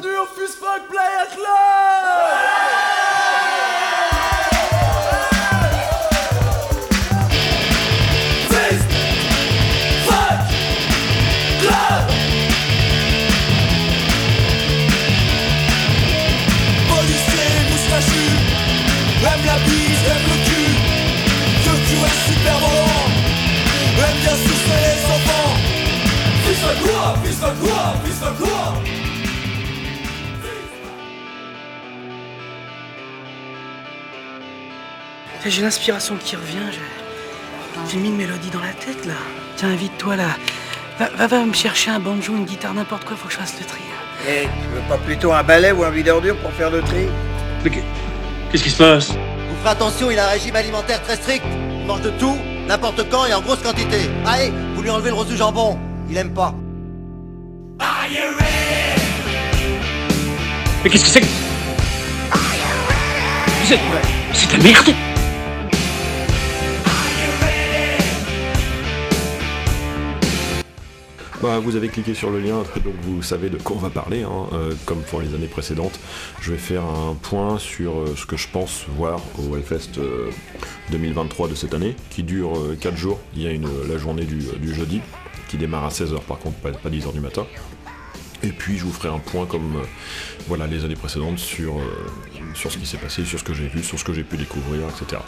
bienvenue au Fusfuck Playa Club J'ai l'inspiration qui revient. j'ai- mis une mélodie dans la tête là. Tiens, invite-toi là. Va, va, va me chercher un banjo, une guitare, n'importe quoi, faut que je fasse le tri. Eh, tu veux pas plutôt un balai ou un vide ordure pour faire le tri? Mais qu'est- qu'est-ce qui se passe? Vous ferez attention, il a un régime alimentaire très strict. Il mange de tout, n'importe quand et en grosse quantité. Allez, vous lui enlevez le rose du jambon. Il aime pas. Mais qu'est-ce que c'est que... C'est... C'est de la merde Bah, vous avez cliqué sur le lien, donc vous savez de quoi on va parler. hein. Euh, comme pour les années précédentes, je vais faire un point sur euh, ce que je pense voir au Hellfest euh, 2023 de cette année, qui dure 4 jours. Il y a une, la journée du, jeudi, qui démarre à 16h par contre, pas, pas 10h du matin. Et puis je vous ferai un point comme euh, voilà les années précédentes sur, euh, sur ce qui s'est passé, sur ce que j'ai vu, sur ce que j'ai pu découvrir, etc.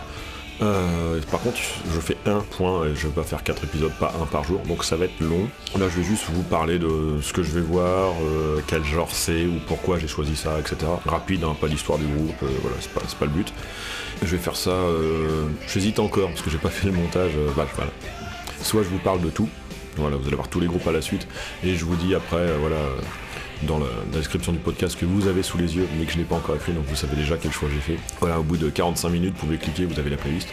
Euh, par contre, je fais un point, et je vais pas faire quatre épisodes, pas un par jour, donc ça va être long. Là, je vais juste vous parler de ce que je vais voir, euh, quel genre c'est, ou pourquoi j'ai choisi ça, etc. Rapide, hein, pas l'histoire du groupe, euh, voilà, c'est pas, pas le but. Je vais faire ça, euh, j'hésite encore, parce que j'ai pas fait le montage, bah, voilà. Soit je vous parle de tout, voilà, vous allez voir tous les groupes à la suite, et je vous dis après, voilà, dans la, description du podcast que vous avez sous les yeux, mais que je n'ai pas encore écrit, donc vous savez déjà quel choix j'ai fait. Voilà, au bout de 45 minutes, vous pouvez cliquer, vous avez la playlist,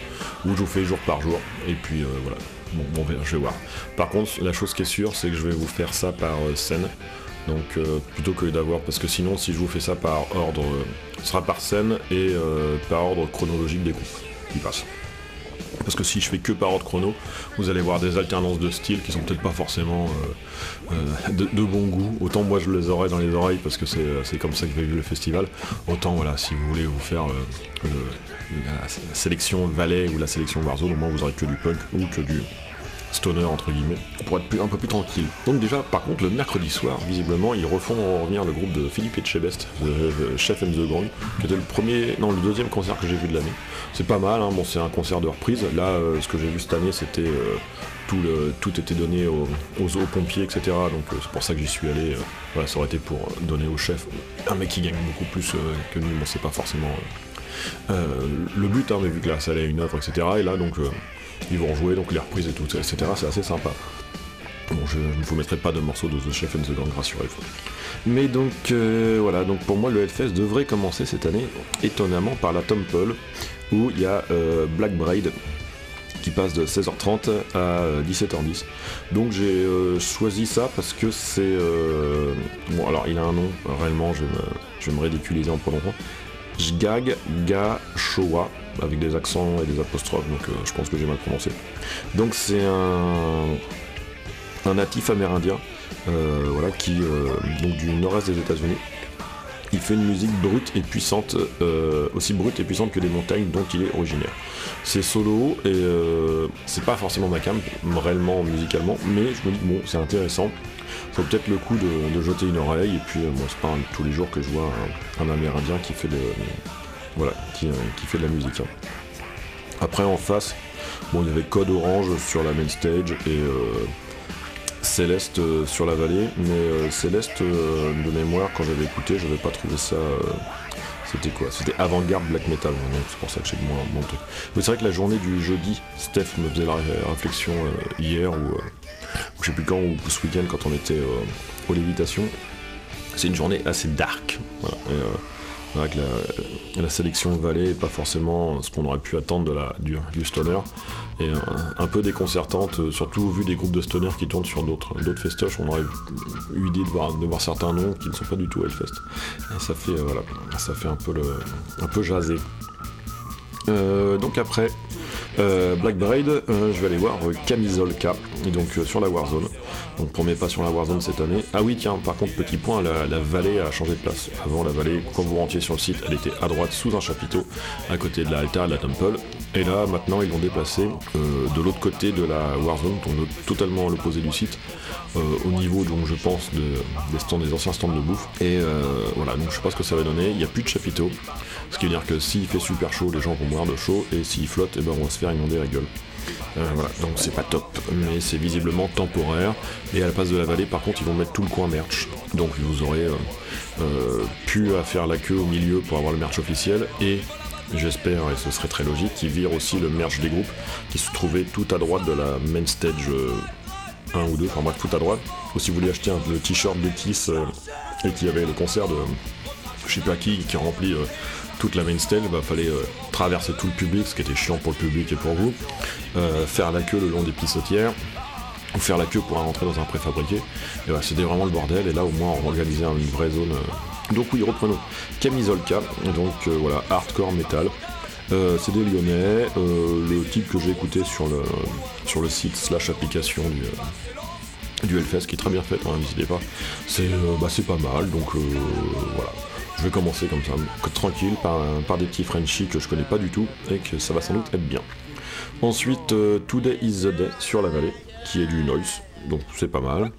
où je vous fais jour par jour, et puis euh, voilà, bon, bon, je vais voir. Par contre, la chose qui est sûre, c'est que je vais vous faire ça par euh, scène, donc euh, plutôt que d'avoir, parce que sinon, si je vous fais ça par ordre, ce sera par scène et par ordre chronologique des groupes qui passent. Parce que si je fais que par ordre chrono, vous allez voir des alternances de style qui sont peut-être pas forcément euh, euh, de, bon goût. Autant moi je les aurai dans les oreilles parce que c'est c'est comme ça que j'ai vu le festival. Autant voilà, si vous voulez vous faire euh, la, sélection Valais ou la sélection Warzone, au moins vous aurez que du punk ou que du stoner entre guillemets pour être un peu plus tranquille. Donc déjà par contre le mercredi soir visiblement ils refont revenir le groupe de Philippe Etchebest, the Chef and the Gang, qui était le premier, non le deuxième concert que j'ai vu de l'année. C'est pas mal, hein, bon c'est un concert de reprise. Là euh, ce que j'ai vu cette année c'était euh, tout, le, tout était donné aux, aux, pompiers etc. Donc euh, c'est pour ça que j'y suis allé. voilà ça aurait été pour donner au chef un mec qui gagne beaucoup plus que nous, bon c'est pas forcément le but, hein, mais vu que la salle est une œuvre, etc. Et là, donc, euh, ils vont jouer, donc les reprises et tout, etc. C'est assez sympa. Bon, je ne vous mettrai pas de morceaux de The Chef and the Gang, rassurez-vous. Mais donc, euh, voilà, donc pour moi, le Hellfest devrait commencer cette année, étonnamment, par la Paul, où il y a euh, Black Braid qui passe de 16h30 à euh, 17h10. Donc j'ai euh, choisi ça parce que c'est... euh, Bon, alors il a un nom, réellement, je vais me, je vais me ridiculiser en prononçant. Jgag Ga Showa, avec des accents et des apostrophes, donc euh, je pense que j'ai mal prononcé. Donc c'est un, un natif amérindien, euh, voilà, qui euh, donc du nord-est des États-Unis. Il fait une musique brute et puissante, aussi brute et puissante que les montagnes dont il est originaire. C'est solo et c'est pas forcément ma cam, réellement musicalement, mais je me dis bon, c'est intéressant. Ça vaut peut-être le coup de, jeter une oreille et puis euh, moi c'est pas tous les jours que je vois un, un Amérindien qui fait de voilà qui, euh, qui fait de la musique. hein. Après en face, bon il y avait Code Orange sur la main stage et euh, Céleste euh, sur la vallée, mais Céleste de mémoire quand j'avais écouté, j'avais pas trouvé ça. c'était quoi? C'était avant-garde black metal, hein, c'est pour ça que j'ai moins mon truc. Mais c'est vrai que la journée du jeudi, Steph me faisait la ré- réflexion hier ou, euh, je sais plus quand ou ce week-end quand on était aux lévitations. C'est une journée assez dark. La, sélection est pas forcément ce qu'on aurait pu attendre de la, du, stoner. Et un peu déconcertante, surtout vu des groupes de stoner qui tournent sur d'autres festoches. On aurait eu l'idée de voir, certains noms qui ne sont pas du tout Hellfest. Et ça fait, euh, ça fait un peu, le, jaser. Euh, donc après euh, Black Braid, je vais aller voir et donc sur la Warzone. Donc premier pas sur la Warzone cette année. Ah oui tiens, par contre petit point, la, vallée a changé de place. Avant la vallée, quand vous rentriez sur le site, elle était à droite sous un chapiteau, à côté de la Alta et de la Temple. Et là maintenant ils l'ont déplacé euh, de l'autre côté de la Warzone, donc totalement à l'opposé du site, euh, au niveau donc je pense de, des, stands, des anciens stands de bouffe. Et euh, voilà, donc je sais pas ce que ça va donner, il n'y a plus de chapiteau. Ce qui veut dire que s'il fait super chaud, les gens vont boire de chaud, et s'il flotte, et ben on va se faire inonder la gueule. Euh, voilà, donc c'est pas top, mais c'est visiblement temporaire. Et à la place de la vallée, par contre, ils vont mettre tout le coin merch. Donc vous aurez euh, euh, pu à faire la queue au milieu pour avoir le merch officiel et j'espère, et ce serait très logique, qu'ils virent aussi le merch des groupes qui se trouvait tout à droite de la main stage 1 ou 2, enfin bref, tout à droite. Ou si vous voulez acheter un, le t-shirt de Kiss et qui avait le concert de je sais pas qui qui remplit toute la main stage, bah, fallait euh, traverser tout le public, ce qui était chiant pour le public et pour vous, euh, faire la queue le long des pissotières, ou faire la queue pour rentrer dans un préfabriqué. Et voilà, c'était vraiment le bordel, et là au moins on organisait une vraie zone. euh. Donc oui, reprenons. Camisolka, donc voilà, hardcore metal. C'est des lyonnais, le type que j'ai écouté sur le, site slash application du, euh, qui est très bien fait, hein, n'hésitez pas. C'est bah, pas mal, donc voilà. Je vais commencer comme ça, tranquille, par, des petits Frenchies que je connais pas du tout et que ça va sans doute être bien. Ensuite, euh, Today is the Day sur la vallée, qui est du noise, donc c'est pas mal.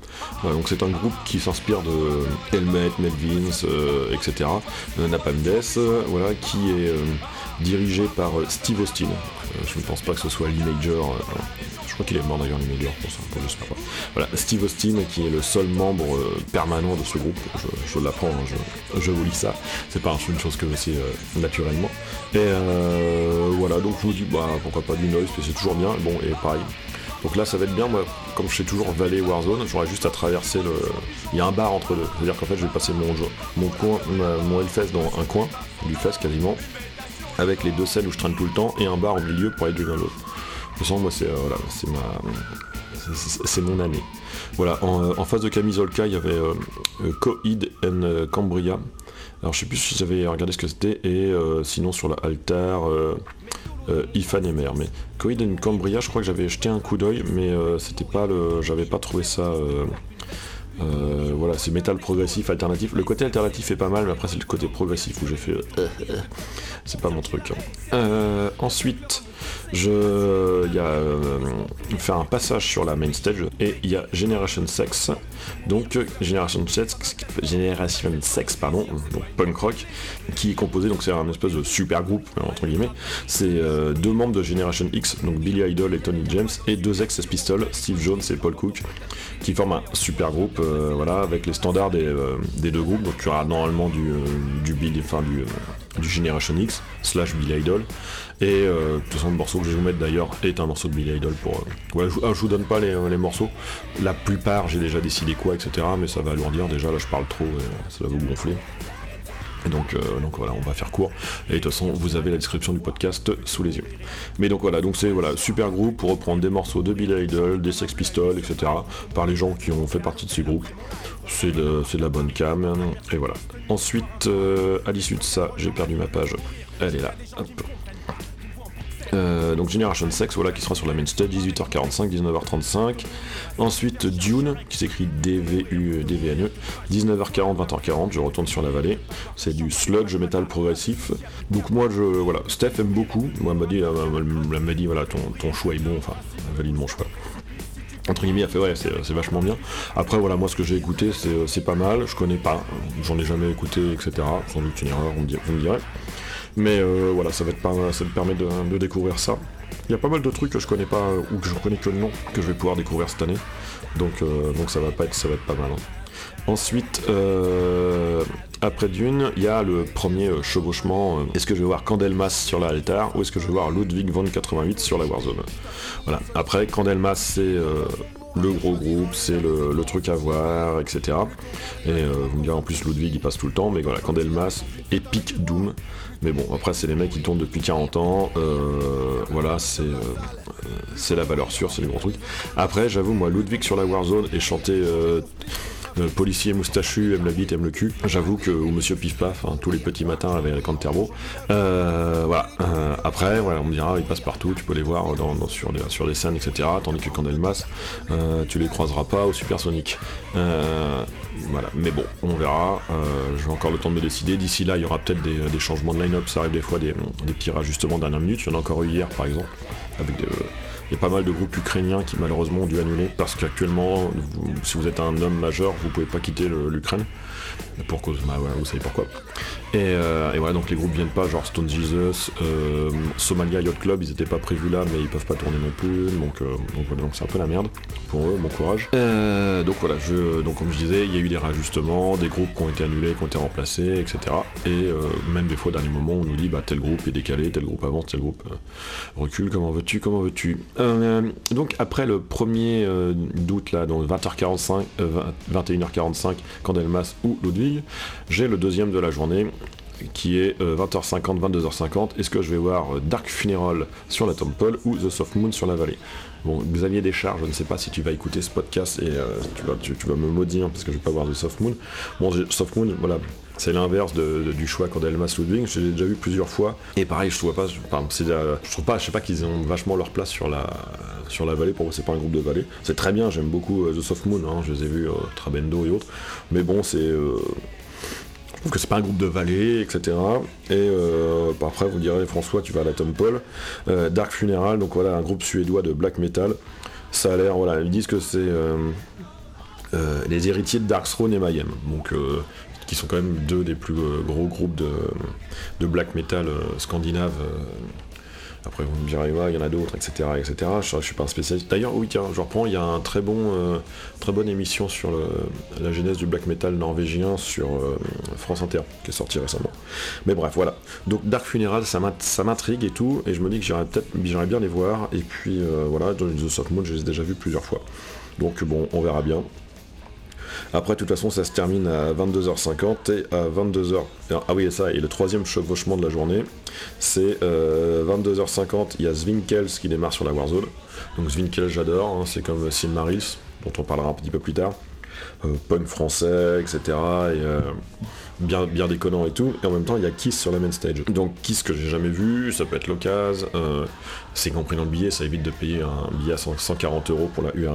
Voilà, donc c'est un groupe qui s'inspire de Helmet, Melvins, euh, etc. Euh, Napalm Death, euh, voilà, qui est euh, dirigé par euh, Steve Austin. Euh, je ne pense pas que ce soit Lee Major. Crois qu'il est mort d'ailleurs, Lee Major, pour ça, pour je sais pas. Voilà, Steve Austin, qui est le seul membre euh, permanent de ce groupe. Je, l'apprends, hein, je, vous lis ça. C'est pas une chose que je sais euh, naturellement. Et euh, voilà, donc je vous dis, bah pourquoi pas du noise, c'est toujours bien. Bon, et pareil. Donc là, ça va être bien, moi, comme je sais toujours Valley Warzone, j'aurai juste à traverser le. Il y a un bar entre deux. C'est-à-dire qu'en fait, je vais passer mon, mon coin, mon Hellfest dans un coin du fest quasiment, avec les deux scènes où je traîne tout le temps, et un bar au milieu pour aller de l'une à l'autre. Façon, moi, c'est euh, ma. c'est- mon année. Voilà, en, euh, en face de Camisolka, il y avait euh, euh, Coid and Cambria. Alors, je sais plus si j'avais regardé ce que c'était, et sinon sur la Altar, Ifan et Mer. Mais Coid and Cambria, je crois que j'avais jeté un coup d'œil, mais c'était pas le. J'avais pas trouvé ça. Euh, voilà, c'est métal progressif, alternatif. Le côté alternatif est pas mal, mais après c'est le côté progressif où j'ai fait. euh, euh, c'est pas mon truc. hein. Ensuite, je, il y a un passage sur la main stage et il y a Generation Sex. Donc Generation Sex, Generation Sex, pardon, donc punk rock, qui est composé donc c'est un espèce de super groupe entre guillemets. C'est deux membres de Generation X, donc Billy Idol et Tony James, et deux ex Pistols, Steve Jones et Paul Cook, qui forment un super groupe, euh, voilà, avec les standards des, euh, des deux groupes. Donc il y aura normalement du, euh, du Billy, enfin du, du Generation X slash Billy Idol. Et de toute façon, morceau que je vais vous mettre d'ailleurs est un morceau de Billy Idol pour. ah, je vous donne pas les, les morceaux. La plupart, j'ai déjà décidé quoi, etc. Mais ça va alourdir. Déjà, là, je parle trop et ça va vous gonfler. Donc, euh, donc voilà, on va faire court. Et de toute façon, vous avez la description du podcast sous les yeux. Mais donc voilà, donc c'est voilà, super groupe pour reprendre des morceaux de Billy Idol, des Sex Pistols, etc. par les gens qui ont fait partie de ces groupes. C'est de, c'est de la bonne cam. Et voilà. Ensuite, euh, à l'issue de ça, j'ai perdu ma page. Elle est là. Hop. Euh, donc Generation Sex, voilà, qui sera sur la main stage, 18h45, 19h35. Ensuite Dune, qui s'écrit D-V-U, D-V-N-E, 19h40, 20h40, je retourne sur la vallée. C'est du sludge metal progressif. Donc moi, je, voilà, Steph aime beaucoup. Moi, elle m'a dit, elle m'a dit, voilà, ton, choix est bon, enfin, elle valide mon choix entre guillemets, elle fait ouais, c'est vachement bien. Après, voilà, moi ce que j'ai écouté, c'est pas mal. Je connais pas, j'en ai jamais écouté, etc. Sans doute une erreur, on me, direz. Mais euh, voilà, ça va être pas mal, ça me permet de, découvrir ça. Il y a pas mal de trucs que je connais pas ou que je connais que le nom que je vais pouvoir découvrir cette année. Donc, euh, donc ça va pas être, ça va être pas mal. hein. Ensuite, euh, après Dune, il y a le premier chevauchement. est-ce que je vais voir Candelmas sur la Altar ou est-ce que je vais voir Ludwig von 88 sur la Warzone? Voilà. Après, Candelmas, c'est le gros groupe, c'est le, truc à voir, etc. Et euh, vous me direz en plus Ludwig il passe tout le temps, mais voilà, Candelmas, Epic Doom. Mais bon, après c'est les mecs qui tournent depuis 40 ans, euh, voilà, c'est euh, c'est la valeur sûre, c'est le gros truc. Après, j'avoue, moi, Ludwig sur la Warzone et chanter policier moustachu aime la bite, aime le cul. J'avoue que ou Monsieur Pif Paf, hein, tous les petits matins avec de turbo. Euh, voilà. Euh, après, voilà, on me dira, ils passent partout, tu peux les voir dans, sur, des, sur des scènes, etc. Tandis que Candelmas, euh, tu les croiseras pas au Supersonic. Voilà. Mais bon, on verra. J'ai encore le temps de me décider. D'ici là, il y aura peut-être des, des changements de line-up. Ça arrive des fois des, des petits rajustements dernière minute. Il y en a encore eu hier, par exemple, avec des, il y a pas mal de groupes ukrainiens qui malheureusement ont dû annuler parce qu'actuellement, si vous êtes un homme majeur, vous pouvez pas quitter l'Ukraine. Pour cause, bah vous savez pourquoi. Et, euh, et voilà, donc les groupes viennent pas, genre Stone Jesus, euh, Somalia Yacht Club, ils étaient pas prévus là, mais ils peuvent pas tourner non plus, donc, euh, donc voilà, c'est un peu la merde pour eux, bon courage. Donc voilà, je, donc comme je disais, il y a eu des rajustements, des groupes qui ont été annulés, qui ont été remplacés, etc. Et même des fois, au dernier moment, on nous dit, bah tel groupe est décalé, tel groupe avance, tel groupe recule, comment veux-tu, comment veux-tu. Donc après le 1er euh, d'août, là, donc 20h45, euh, 20 21h45, Candelmas ou Ludwig, j'ai le deuxième de la journée qui est euh, 20h50, 22h50. Est-ce que je vais voir euh, Dark Funeral sur la Temple ou The Soft Moon sur la vallée? Bon, Xavier Descharges, je ne sais pas si tu vas écouter ce podcast et euh, tu, vas, me maudire parce que je vais pas voir The Soft Moon. Bon, Soft Moon, voilà, c'est l'inverse du choix Candelmas Ludwig. Je l'ai déjà vu plusieurs fois et pareil, je trouve pas, je trouve pas, je sais pas qu'ils ont vachement leur place sur la sur la vallée. Pour moi, c'est pas un groupe de vallée. C'est très bien, j'aime beaucoup euh, The Soft Moon. hein, je les ai vus euh, Trabendo et autres, mais bon, c'est euh, je trouve que c'est pas un groupe de vallée, etc. Et bah, après, vous direz, François, tu vas à la Temple. Euh, Dark Funeral, donc voilà, un groupe suédois de black metal. Ça a l'air, voilà, ils disent que c'est les héritiers de Darkthrone et Mayhem. Donc, euh, qui sont quand même deux des plus euh, gros groupes de, black metal euh, scandinaves. euh. après, vous me direz, il y en a d'autres, etc., etc. Je, je suis pas un spécialiste. D'ailleurs, oui, tiens, je reprends, il y a un très bon, très bonne émission sur la genèse du black metal norvégien sur France Inter, qui est sorti récemment. Mais bref, voilà. Donc Dark Funeral, ça m'int- ça m'intrigue et tout, et je me dis que j'irais peut-être, bien les voir. Et puis voilà, dans The Soft Moon, je les ai déjà vus plusieurs fois. Donc bon, on verra bien. Après, de toute façon, ça se termine à 22h50 et à 22h. Ah oui, et ça, et le troisième chevauchement de la journée, c'est euh, 22h50. Il y a Zwinkels qui démarre sur la Warzone. Donc Zwinkels, j'adore, hein, c'est comme Silmarils, dont on parlera un petit peu plus tard. Euh, punk français, etc. Et euh, bien, bien déconnant et tout. Et en même temps, il y a Kiss sur la main stage. Donc Kiss que j'ai jamais vu, ça peut être l'occasion. euh, c'est compris dans le billet, ça évite de payer un billet à 100 140 euros pour la U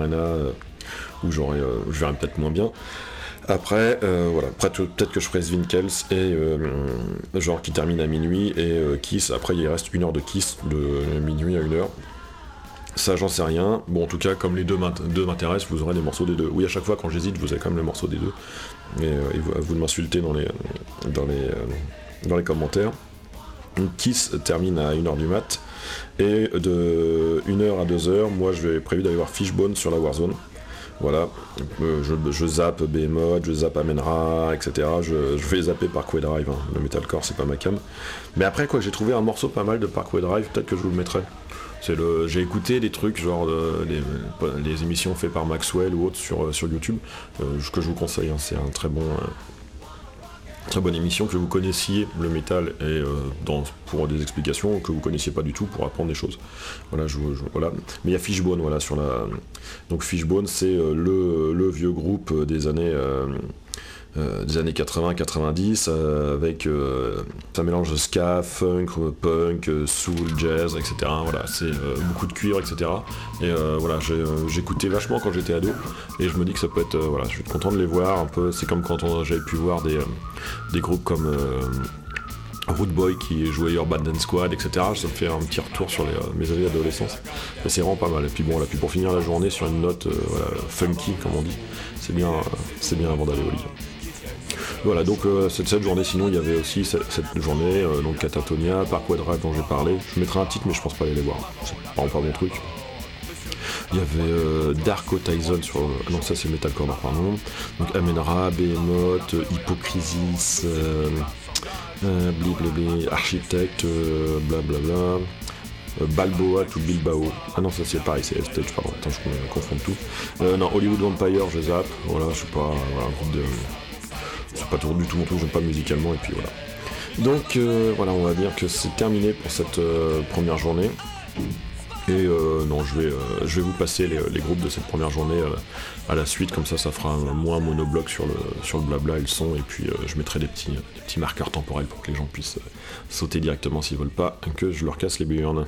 Euh, où j'aurais, euh, je verrais peut-être moins bien. Après, euh, voilà, peut-être que je ferai Zwinkels et euh, genre qui termine à minuit et euh, Kiss. Après, il reste une heure de Kiss de minuit à une heure. Ça, j'en sais rien. Bon, en tout cas, comme les deux m'int- deux m'intéressent, vous aurez des morceaux des deux. Oui, à chaque fois, quand j'hésite, vous avez quand même les morceaux des deux. Euh, et vous, vous de m'insulter dans les, dans, les, euh, dans les commentaires. Kiss termine à 1h du mat. Et de 1h à 2h, moi, je vais prévu d'aller voir Fishbone sur la Warzone. Voilà, je, zappe Behemoth, je zappe Amenra, etc. Je, vais zapper Parkway Drive, hein. le metalcore c'est pas ma cam. Mais après quoi, j'ai trouvé un morceau pas mal de Parkway Drive, peut-être que je vous le mettrai. Le, j'ai écouté des trucs genre euh, les, les émissions faites par Maxwell ou autres sur, euh, YouTube, euh, que je vous conseille. hein. C'est un très bon, euh, très bonne émission que vous connaissiez le métal et euh, dans, pour des explications que vous connaissiez pas du tout pour apprendre des choses. Voilà, je, je-. Mais il y a Fishbone voilà sur la. Donc Fishbone c'est euh, le, le vieux groupe des années. Euh, euh, des années 80-90 euh, avec euh, un mélange de ska, funk, punk, euh, soul, jazz, etc. Voilà, c'est euh, beaucoup de cuir, etc. Et euh, voilà, euh, j'écoutais vachement quand j'étais ado et je me dis que ça peut être, euh, voilà, je suis content de les voir un peu. C'est comme quand j'avais pu voir des, euh, des groupes comme euh, Root Boy qui jouait Urban Dance Squad, etc. Ça me fait un petit retour sur euh, mes années d'adolescence. C'est vraiment pas mal. Et puis bon, là, puis pour finir la journée sur une note euh, funky, comme on dit, c'est bien, euh, bien avant d'aller au lit. Voilà, donc euh, cette, journée, sinon il y avait aussi cette, journée, euh, donc Catatonia, Drive dont j'ai parlé. Je mettrai un titre, mais je pense pas aller les voir. C'est vraiment pas mon truc. Il y avait euh, Darko Tyson sur. ah Non, ça c'est Metalcore, pardon. Donc Amenra, Behemoth, euh, Hypocrisis, euh, euh, blablabla, euh, euh, Balboa to Bilbao. Ah non, ça c'est pareil, c'est Stage, pardon. Attends, je confonds tout. Euh, non, Hollywood Vampire, je zappe. Voilà, je sais pas, voilà, un groupe de. Pas toujours du tout mon truc, j'aime pas musicalement, et puis voilà. Donc euh, voilà, on va dire que c'est terminé pour cette euh, première journée. Et euh, non, je vais, je vais vous passer les, groupes de cette première journée à la suite, comme ça ça fera moins monobloc sur le, sur le blabla et le son, et puis je mettrai des petits, des petits marqueurs temporels pour que les gens puissent sauter directement s'ils veulent pas que je leur casse les burnes.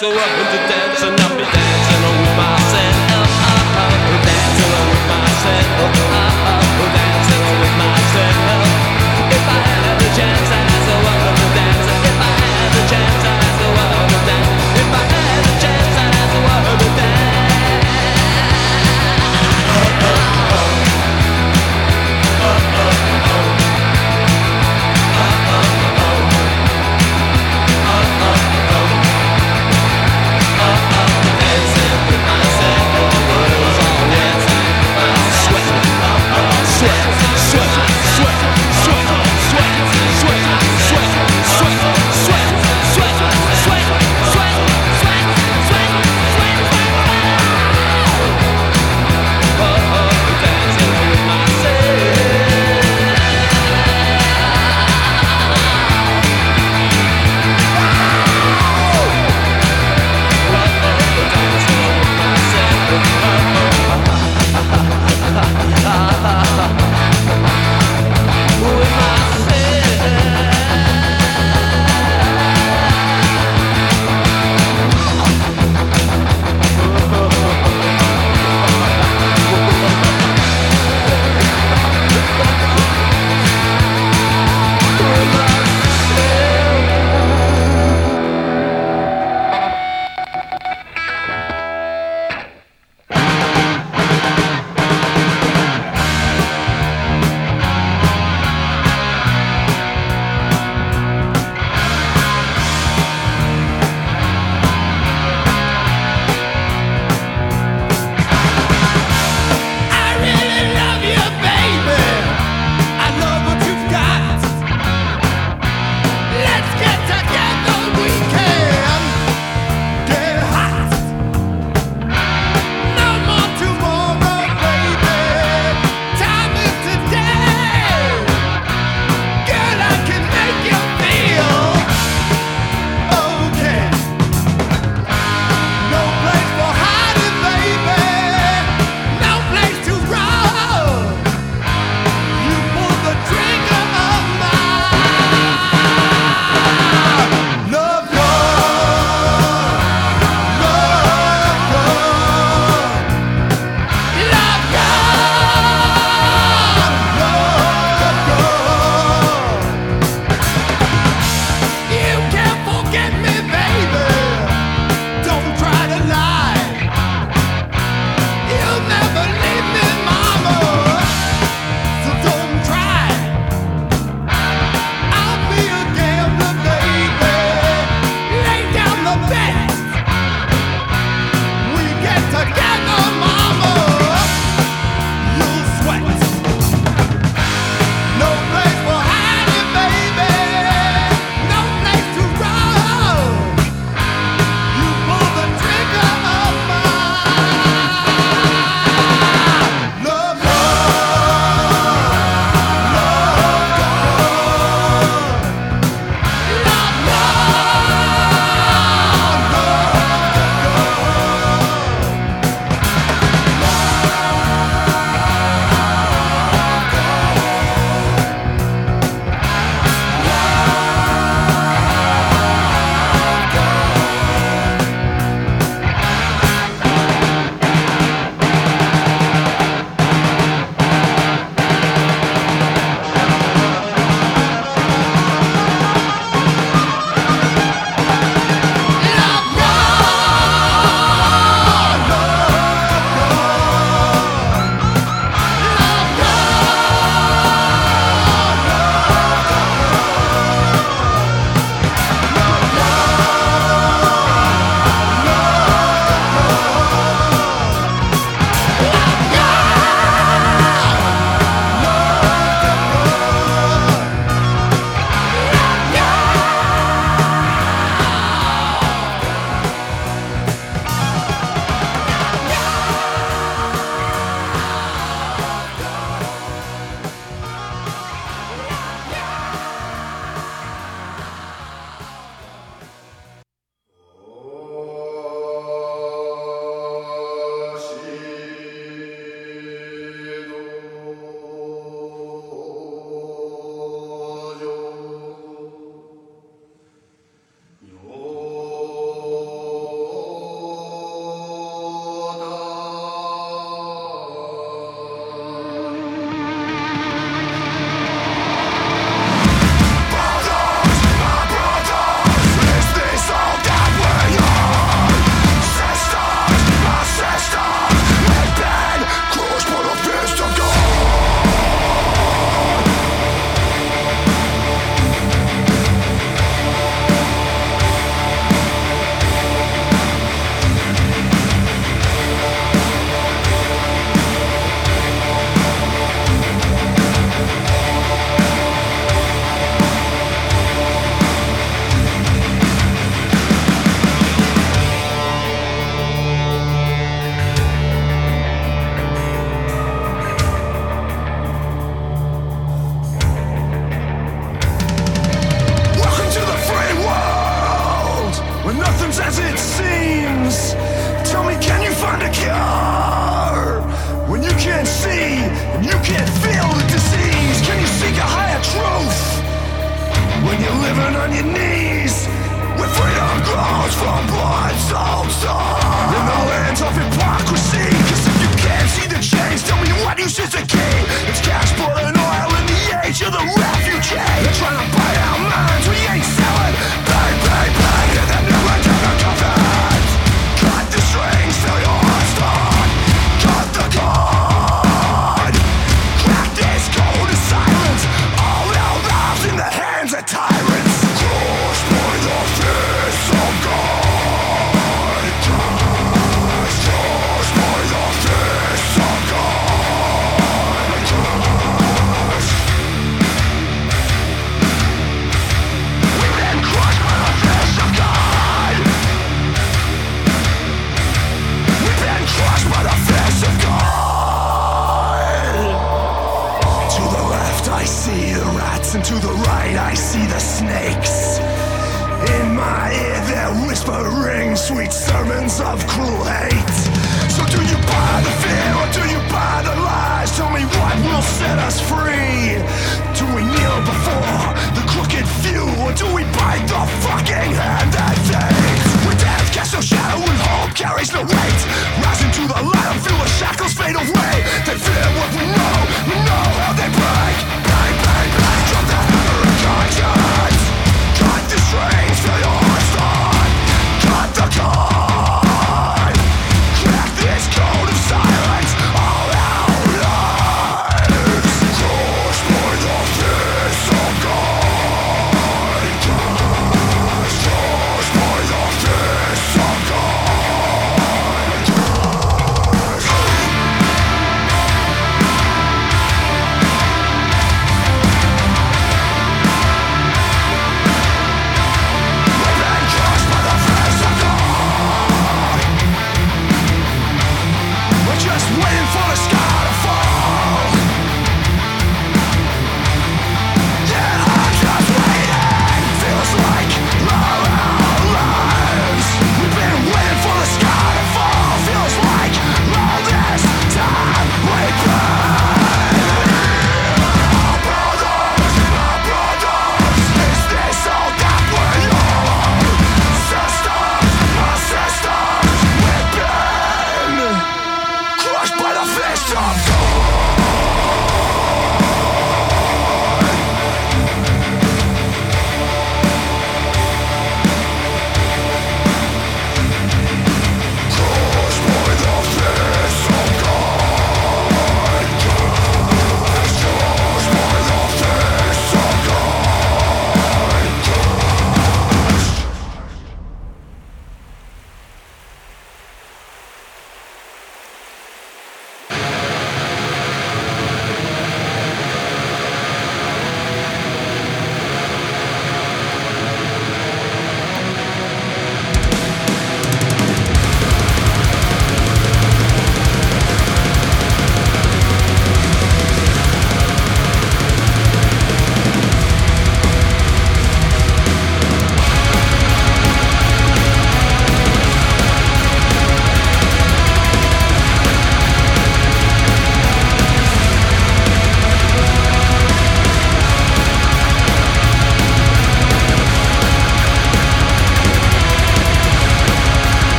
Dance, I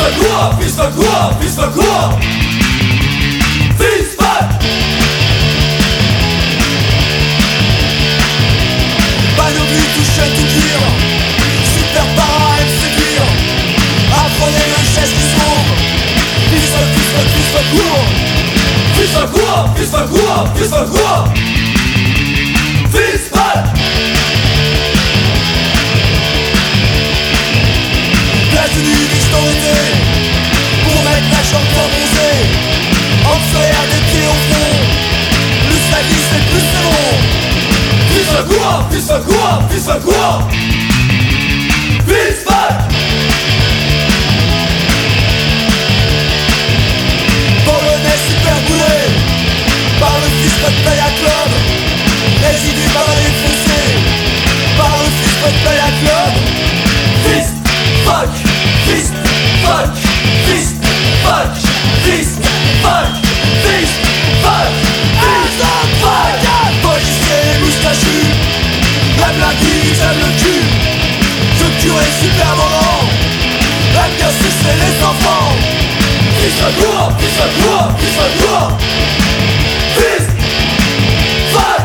Fist fuck quoi Fist fuck quoi Fist fuck quoi Panoplie touche tout Super para aime séduire Apprenez le geste qui s'ouvre Fist fuck, fist fuck, fist fuck court Fist fuck quoi Fist fuck quoi Fist fuck quoi fuck quoi Fist fuck quoi? Fist fuck quoi? Fist fuck Polonais super bourré Par le fils de Playa Club Résidu par les foncés Par le de Playa Club Fist fuck Fist Aime la guise, aime le cul Ce curé super volant Aime bien sucer les enfants Fist fuck quoi Fist fuck quoi Fist fuck quoi Fist fuck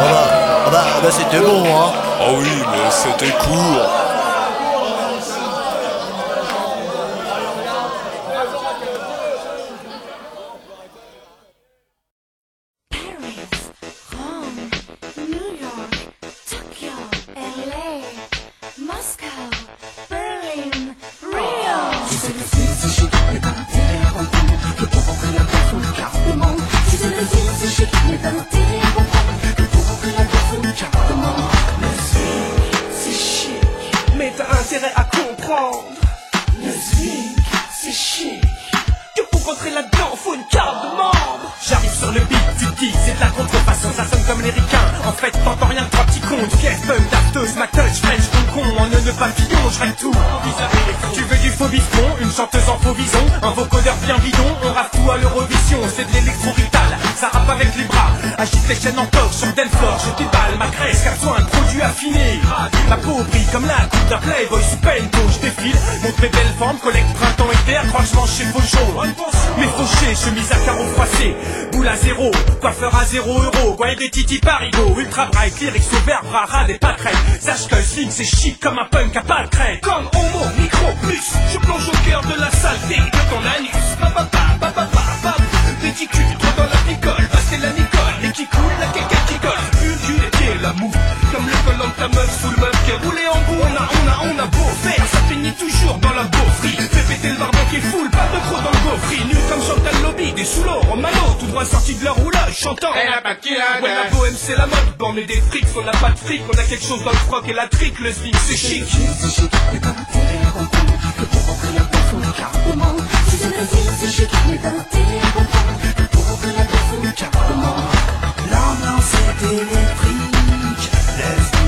Ah bah, ah bah, ah bah c'était bon, hein. Ah oui, mais c'était court. Je règle tout. Tu veux du faux biston, une chanteuse en faux bison, un vocodeur bien bidon, on rafle tout à l'Eurovision, c'est de l'électro vital, ça rappe avec les bras, agite les chaînes en torche, sur dance floor, je déballe ma graisse, car besoin de produits affinés. Ma peau brille comme la coupe d'un playboy sous pento, je défile, montre mes belles formes, collecte printemps été, accrochement chez Fauchon. Mes fauchés, chemise à carreaux froissés, boule à zéro, coiffeur à zéro euro, voyez des titis parigo, ultra bright, lyrics au verbe, rara des pâquerettes, sache que swing c'est chic comme un punk à pas de crête. Comme homo, micro, plus, je plonge au cœur de la saleté de ton anus. Ba, ba. Réticule, trop dans la picole, passer la nicole, et qui coule, la caca qui colle. Une et est la mou, ta meuf sous le meuf qui est roulé en bout. On a, on a, on a beau faire, ça finit toujours dans la beaufrie. Fais péter le barbon qui est full, pas de trop dans le gaufri. Nu comme Chantal Lobby, des sous l'eau, Romano, tout droit sorti de leur roulage, chantant. Ouais, la bohème c'est la mode, bon, on est des frics, on n'a pas de fric, on a quelque chose dans le froc et la trique, le swing c'est chic. L'ambiance est électrique,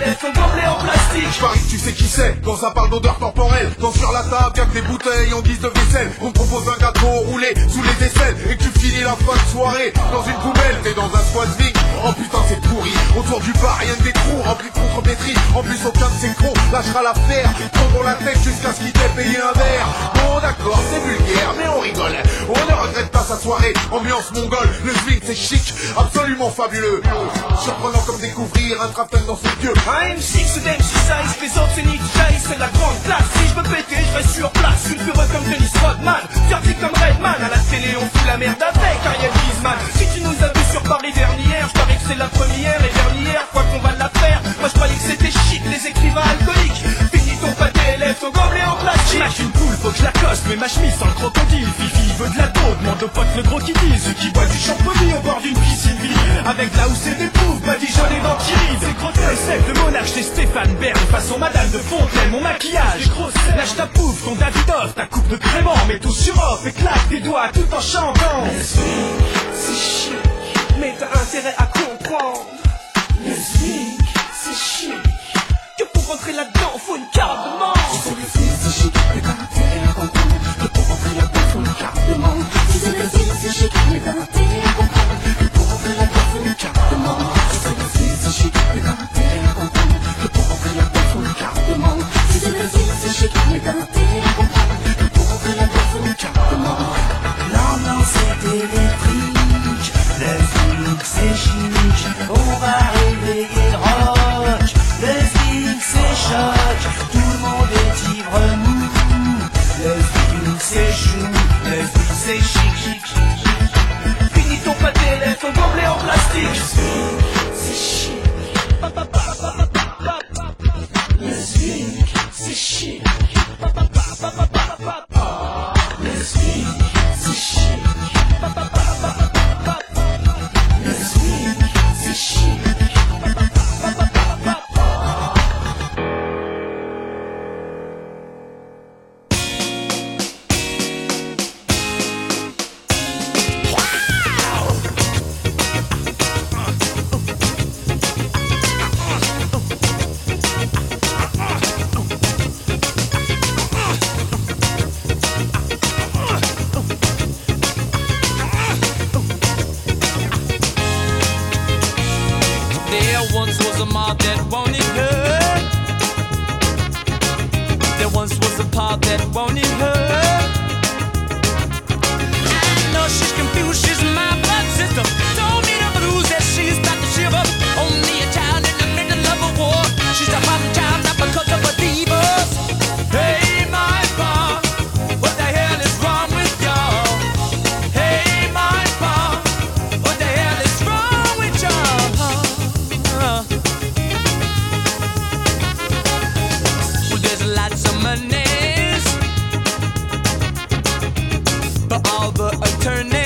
monde est ivre mou, le swing c'est chou, le swing c'est chic, chic, chic, chic. Finis ton pâté, lève ton gobelet en plastique. Je parie que tu sais qui c'est quand ça parle d'odeur corporelle Quand sur la table y'a que des bouteilles en guise de vaisselle. On te propose un gâteau roulé sous les aisselles. Et tu finis la fin de soirée dans une poubelle. T'es dans un swing Oh putain c'est pourri. Autour du bar rien que des trous remplis de contre-pétri En plus aucun de ces cons lâchera l'affaire. Prendront la tête jusqu'à ce qu'il t'ait payé un verre. Bon d'accord c'est vulgaire mais on rigole. On ne regrette pas sa soirée. Ambiance mongole Le swing c'est chic. Absolument fabuleux. Surprenant comme découvrir un trappel dans ses yeux M6 c'est d'MC size, les autres c'est Jay, c'est la grande classe. Si je veux péter, je reste sur place, sulfureux comme Dennis Rodman, dirty comme Redman. À la télé, on fout la merde avec Ariel Wiesman. Si tu nous as vu sur Paris dernière, je parie que c'est la première et dernière fois qu'on va la faire. Moi je croyais que c'était chic, les écrivains alcooliques. Finis ton pâté, lève ton gobelet en plastique. Mâche une poule, faut que je la coste, mais ma chemise sans le crocodile. Fifi veut de la taupe, demande aux potes le gros qui dit. Ceux qui boivent du champomis au bord d'une piscine. Avec là où c'est des Bern. Façon Madame de Fontaine, mon maquillage. Lâche ta pouffe, ton Davidoff, ta coupe de crément. Mets tout sur off et claque des doigts tout en chantant. Swing, c'est chic, mais t'as intérêt à comprendre. Swing, c'est chic. Que pour rentrer là-dedans, faut une carte de membre. Ton gobelet en plastique. C'est chic, there's lots of monies for all the attorneys.